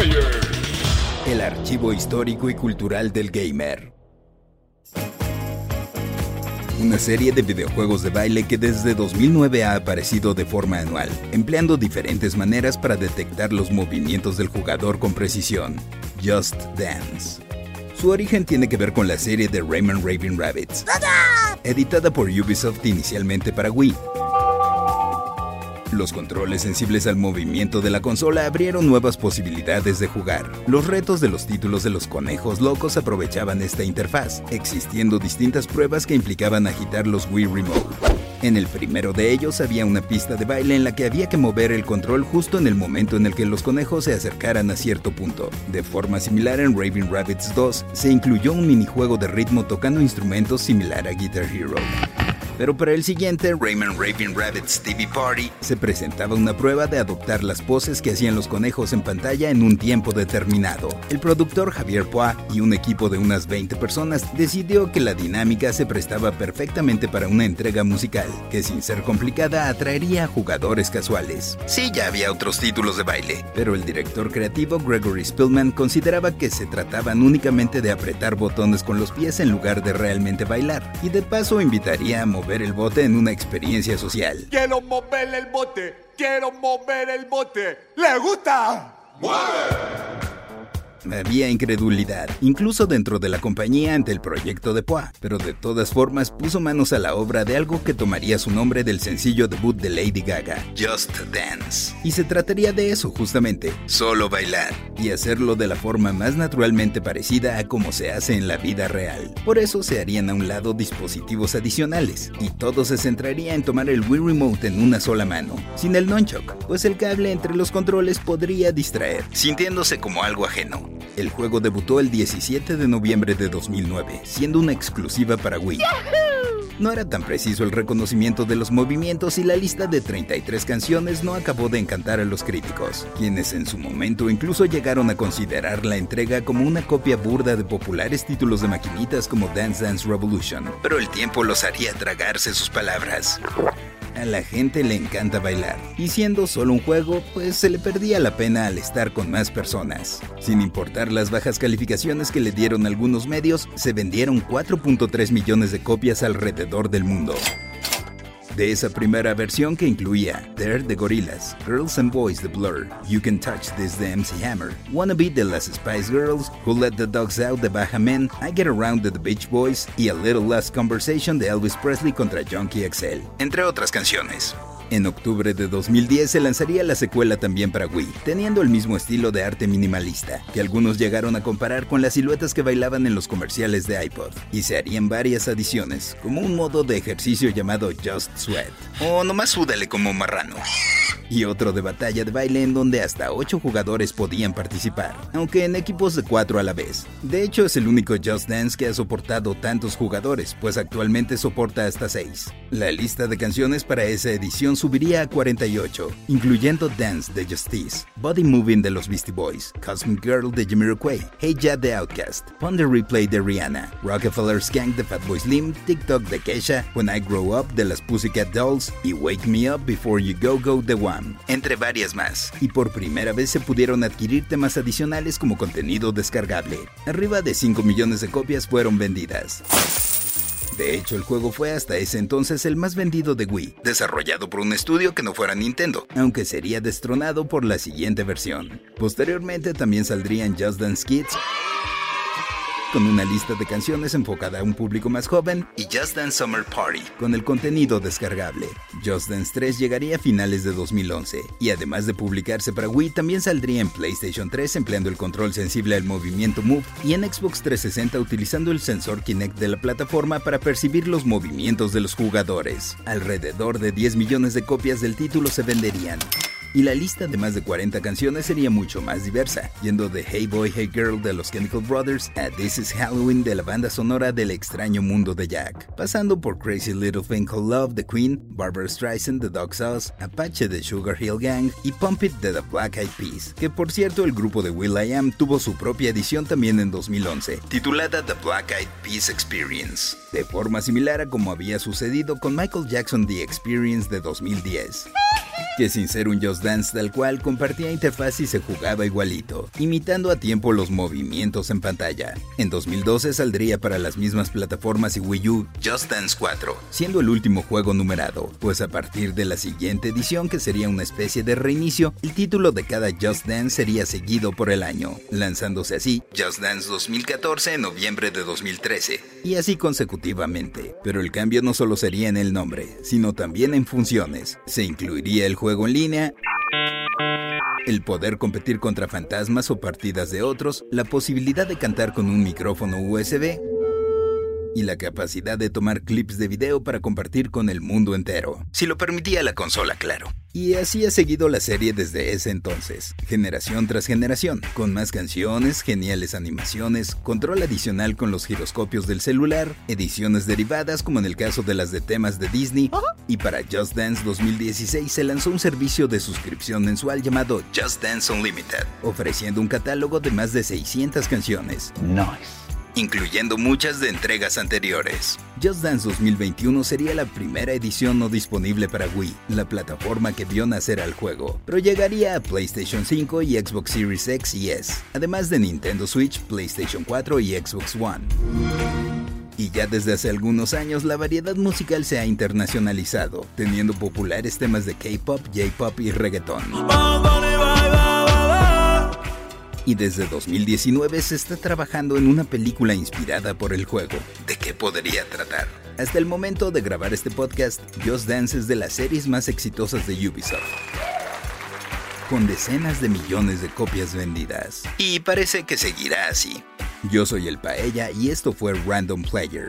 Player. El archivo histórico y cultural del gamer. Una serie de videojuegos de baile que desde 2009 ha aparecido de forma anual, empleando diferentes maneras para detectar los movimientos del jugador con precisión. Just Dance. Su origen tiene que ver con la serie de Rayman Raven Rabbits, editada por Ubisoft inicialmente para Wii. Los controles sensibles al movimiento de la consola abrieron nuevas posibilidades de jugar. Los retos de los títulos de los conejos locos aprovechaban esta interfaz, existiendo distintas pruebas que implicaban agitar los Wii Remote. En el primero de ellos había una pista de baile en la que había que mover el control justo en el momento en el que los conejos se acercaran a cierto punto. De forma similar en Raven Rabbits 2, se incluyó un minijuego de ritmo tocando instrumentos similar a Guitar Hero. Pero para el siguiente, Rayman Raven Rabbits TV Party, se presentaba una prueba de adoptar las poses que hacían los conejos en pantalla en un tiempo determinado. El productor Javier Poa y un equipo de unas 20 personas decidió que la dinámica se prestaba perfectamente para una entrega musical, que sin ser complicada atraería a jugadores casuales. Sí, ya había otros títulos de baile, pero el director creativo Gregory Spillman consideraba que se trataban únicamente de apretar botones con los pies en lugar de realmente bailar, y de paso invitaría a mover el bote en una experiencia social. Quiero mover el bote. Quiero mover el bote. ¿Le gusta? Había incredulidad, incluso dentro de la compañía ante el proyecto de Poa, pero de todas formas puso manos a la obra de algo que tomaría su nombre del sencillo debut de Lady Gaga, Just Dance. Y se trataría de eso justamente, solo bailar, y hacerlo de la forma más naturalmente parecida a como se hace en la vida real. Por eso se harían a un lado dispositivos adicionales, y todo se centraría en tomar el Wii Remote en una sola mano, sin el nunchuck, pues el cable entre los controles podría distraer, sintiéndose como algo ajeno. El juego debutó el 17 de noviembre de 2009, siendo una exclusiva para Wii. No era tan preciso el reconocimiento de los movimientos y la lista de 33 canciones no acabó de encantar a los críticos, quienes en su momento incluso llegaron a considerar la entrega como una copia burda de populares títulos de maquinitas como Dance Dance Revolution, pero el tiempo los haría tragarse sus palabras. A la gente le encanta bailar, y siendo solo un juego, pues se le perdía la pena al estar con más personas. Sin importar las bajas calificaciones que le dieron algunos medios, se vendieron 4.3 millones de copias alrededor del mundo. De esa primera versión que incluía Dare the Gorillaz, Girls and Boys the Blur, You Can Touch This the MC Hammer, Wannabe de las Spice Girls, Who Let the Dogs Out de Baja Men, I Get Around de The Beach Boys y A Little Last Conversation de Elvis Presley contra Junkie XL, entre otras canciones. En octubre de 2010 se lanzaría la secuela también para Wii, teniendo el mismo estilo de arte minimalista, que algunos llegaron a comparar con las siluetas que bailaban en los comerciales de iPod, y se harían varias adiciones, como un modo de ejercicio llamado Just Sweat, o nomás súdale como marrano y otro de batalla de baile en donde hasta 8 jugadores podían participar, aunque en equipos de 4 a la vez. De hecho, es el único Just Dance que ha soportado tantos jugadores, pues actualmente soporta hasta 6. La lista de canciones para esa edición subiría a 48, incluyendo Dance de Justice, Body Moving de los Beastie Boys, Cosmic Girl de Jamiroquai, Hey Ya de Outkast, Ponder Replay de Rihanna, Rockefeller Skank de Fatboy Slim, TikTok de Kesha, When I Grow Up de las Pussycat Dolls y Wake Me Up Before You Go Go de One entre varias más. Y por primera vez se pudieron adquirir temas adicionales como contenido descargable. Arriba de 5 millones de copias fueron vendidas. De hecho, el juego fue hasta ese entonces el más vendido de Wii, desarrollado por un estudio que no fuera Nintendo, aunque sería destronado por la siguiente versión. Posteriormente también saldrían Just Dance Kids con una lista de canciones enfocada a un público más joven, y Just Dance Summer Party, con el contenido descargable. Just Dance 3 llegaría a finales de 2011, y además de publicarse para Wii, también saldría en PlayStation 3 empleando el control sensible al movimiento Move, y en Xbox 360 utilizando el sensor Kinect de la plataforma para percibir los movimientos de los jugadores. Alrededor de 10 millones de copias del título se venderían y la lista de más de 40 canciones sería mucho más diversa, yendo de Hey Boy Hey Girl de los Chemical Brothers a This Is Halloween de la banda sonora del extraño mundo de Jack, pasando por Crazy Little Thing Called Love de Queen, Barbara Streisand de Dog Sauce, Apache de Sugar Hill Gang y Pump It de The Black Eyed Peas, que por cierto el grupo de Will I Am tuvo su propia edición también en 2011, titulada The Black Eyed Peas Experience, de forma similar a como había sucedido con Michael Jackson The Experience de 2010 que sin ser un Just Dance tal cual compartía interfaz y se jugaba igualito, imitando a tiempo los movimientos en pantalla. En 2012 saldría para las mismas plataformas y Wii U Just Dance 4, siendo el último juego numerado, pues a partir de la siguiente edición que sería una especie de reinicio, el título de cada Just Dance sería seguido por el año, lanzándose así Just Dance 2014 en noviembre de 2013, y así consecutivamente. Pero el cambio no solo sería en el nombre, sino también en funciones. Se incluiría el juego en línea, el poder competir contra fantasmas o partidas de otros, la posibilidad de cantar con un micrófono USB y la capacidad de tomar clips de video para compartir con el mundo entero. Si lo permitía la consola, claro. Y así ha seguido la serie desde ese entonces, generación tras generación, con más canciones, geniales animaciones, control adicional con los giroscopios del celular, ediciones derivadas como en el caso de las de temas de Disney, y para Just Dance 2016 se lanzó un servicio de suscripción mensual llamado Just Dance Unlimited, ofreciendo un catálogo de más de 600 canciones. Nice incluyendo muchas de entregas anteriores. Just Dance 2021 sería la primera edición no disponible para Wii, la plataforma que vio nacer al juego, pero llegaría a PlayStation 5 y Xbox Series X y S, además de Nintendo Switch, PlayStation 4 y Xbox One. Y ya desde hace algunos años la variedad musical se ha internacionalizado, teniendo populares temas de K-pop, J-pop y reggaeton y desde 2019 se está trabajando en una película inspirada por el juego. ¿De qué podría tratar? Hasta el momento de grabar este podcast, Just Dance es de las series más exitosas de Ubisoft con decenas de millones de copias vendidas. Y parece que seguirá así. Yo soy el Paella y esto fue Random Player.